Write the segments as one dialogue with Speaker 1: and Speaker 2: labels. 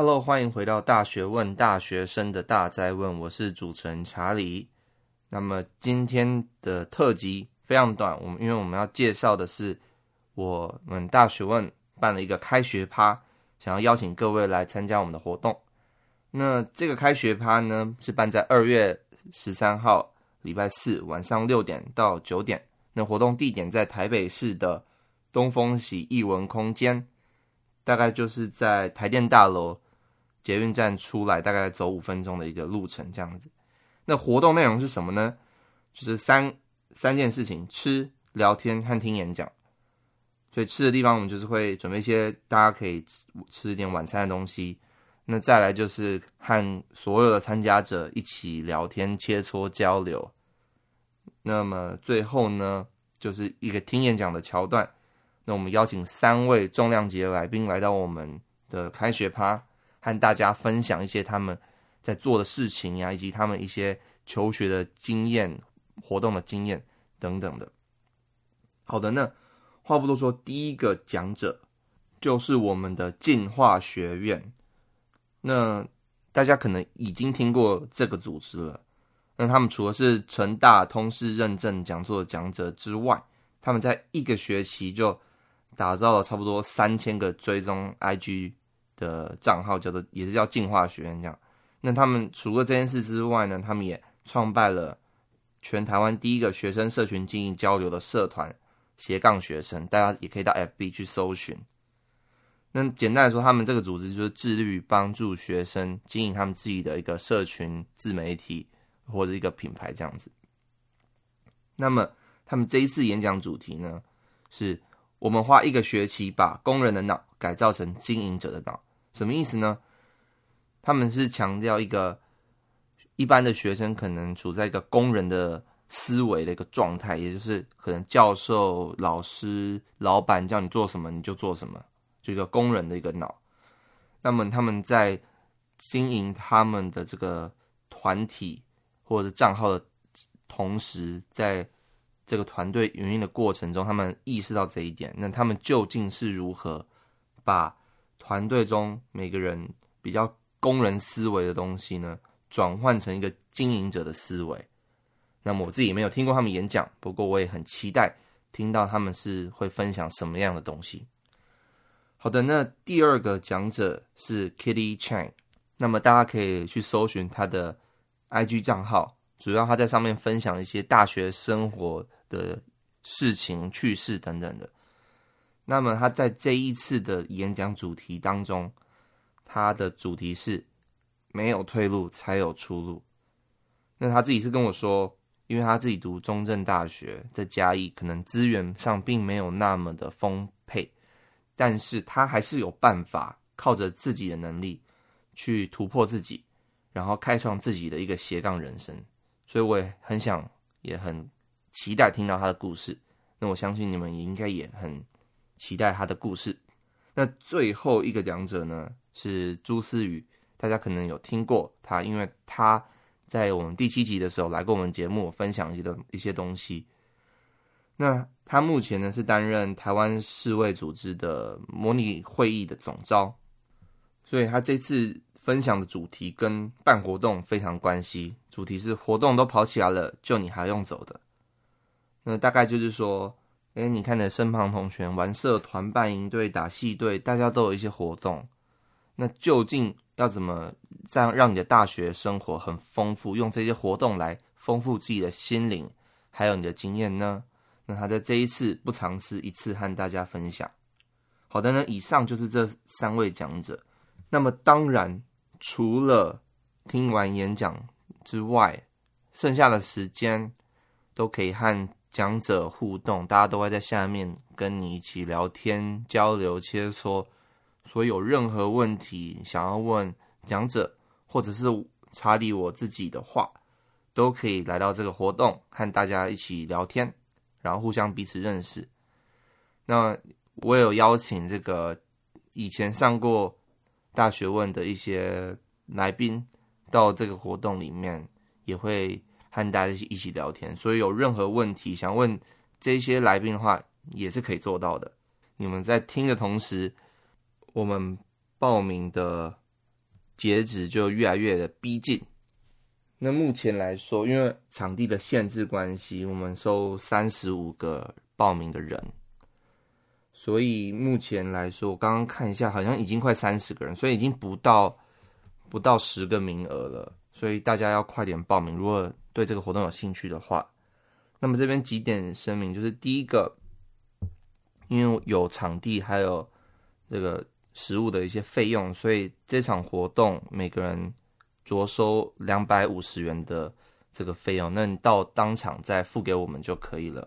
Speaker 1: Hello，欢迎回到大学问，大学生的大哉问，我是主持人查理。那么今天的特辑非常短，我们因为我们要介绍的是我们大学问办了一个开学趴，想要邀请各位来参加我们的活动。那这个开学趴呢，是办在二月十三号礼拜四晚上六点到九点。那活动地点在台北市的东风喜艺文空间。大概就是在台电大楼捷运站出来，大概走五分钟的一个路程这样子。那活动内容是什么呢？就是三三件事情：吃、聊天和听演讲。所以吃的地方，我们就是会准备一些大家可以吃，吃一点晚餐的东西。那再来就是和所有的参加者一起聊天、切磋、交流。那么最后呢，就是一个听演讲的桥段。那我们邀请三位重量级的来宾来到我们的开学趴，和大家分享一些他们在做的事情呀，以及他们一些求学的经验、活动的经验等等的。好的，那话不多说，第一个讲者就是我们的进化学院。那大家可能已经听过这个组织了。那他们除了是成大通识认证讲座的讲者之外，他们在一个学期就打造了差不多三千个追踪 IG 的账号，叫做也是叫进化学院这样。那他们除了这件事之外呢，他们也创办了全台湾第一个学生社群经营交流的社团斜杠学生，大家也可以到 FB 去搜寻。那简单来说，他们这个组织就是致力于帮助学生经营他们自己的一个社群自媒体或者一个品牌这样子。那么他们这一次演讲主题呢是。我们花一个学期把工人的脑改造成经营者的脑，什么意思呢？他们是强调一个一般的学生可能处在一个工人的思维的一个状态，也就是可能教授、老师、老板叫你做什么你就做什么，就一个工人的一个脑。那么他们在经营他们的这个团体或者账号的同时，在这个团队营运的过程中，他们意识到这一点，那他们究竟是如何把团队中每个人比较工人思维的东西呢，转换成一个经营者的思维？那么我自己没有听过他们演讲，不过我也很期待听到他们是会分享什么样的东西。好的，那第二个讲者是 Kitty Chang，那么大家可以去搜寻他的 IG 账号，主要他在上面分享一些大学生活。的事情、趣事等等的。那么他在这一次的演讲主题当中，他的主题是“没有退路才有出路”。那他自己是跟我说，因为他自己读中正大学，在嘉义，可能资源上并没有那么的丰沛，但是他还是有办法靠着自己的能力去突破自己，然后开创自己的一个斜杠人生。所以我也很想，也很。期待听到他的故事，那我相信你们也应该也很期待他的故事。那最后一个讲者呢，是朱思雨，大家可能有听过他，因为他在我们第七集的时候来过我们节目分享一些的一些东西。那他目前呢是担任台湾世卫组织的模拟会议的总召，所以他这次分享的主题跟办活动非常关系，主题是活动都跑起来了，就你还用走的。那大概就是说，哎，你看的身旁同学玩社团、办营队、打戏队，大家都有一些活动。那究竟要怎么这样让你的大学生活很丰富，用这些活动来丰富自己的心灵，还有你的经验呢？那他在这一次不尝试一次和大家分享。好的呢，以上就是这三位讲者。那么当然，除了听完演讲之外，剩下的时间都可以和。讲者互动，大家都会在下面跟你一起聊天、交流、切磋。所以有任何问题想要问讲者，或者是查理我自己的话，都可以来到这个活动，和大家一起聊天，然后互相彼此认识。那我有邀请这个以前上过大学问的一些来宾到这个活动里面，也会。和大家一起聊天，所以有任何问题想问这些来宾的话，也是可以做到的。你们在听的同时，我们报名的截止就越来越的逼近。那目前来说，因为场地的限制关系，我们收三十五个报名的人，所以目前来说，我刚刚看一下，好像已经快三十个人，所以已经不到不到十个名额了。所以大家要快点报名，如果对这个活动有兴趣的话。那么这边几点声明，就是第一个，因为有场地还有这个食物的一些费用，所以这场活动每个人着收两百五十元的这个费用，那你到当场再付给我们就可以了。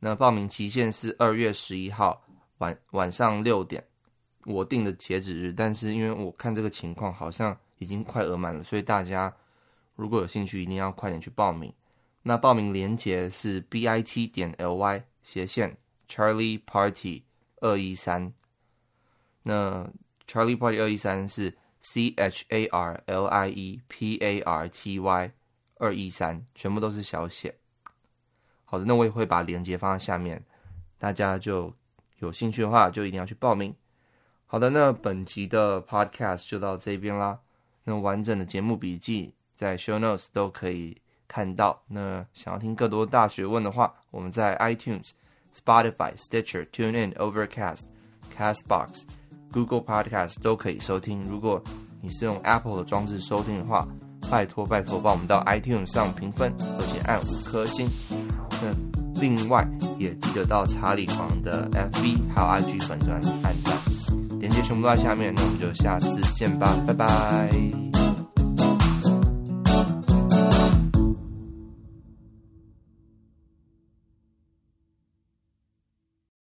Speaker 1: 那报名期限是二月十一号晚晚上六点，我定的截止日，但是因为我看这个情况好像已经快额满了，所以大家如果有兴趣，一定要快点去报名。那报名链接是 bit 点 ly 斜线 Charlie Party 二一三。那 Charlie Party 二一三是 C H A R L I E P A R T Y 二一三，全部都是小写。好的，那我也会把链接放在下面，大家就有兴趣的话，就一定要去报名。好的，那本集的 Podcast 就到这边啦。那完整的节目笔记在 Show Notes 都可以。看到，那想要听更多大学问的话，我们在 iTunes、Spotify、Stitcher、TuneIn、Overcast、Castbox、Google Podcast 都可以收听。如果你是用 Apple 的装置收听的话，拜托拜托帮我们到 iTunes 上评分，而且按五颗星。那另外也记得到查理王的 FB 还有 IG 粉专按赞，链接全部都在下面。那我们就下次见吧，拜拜。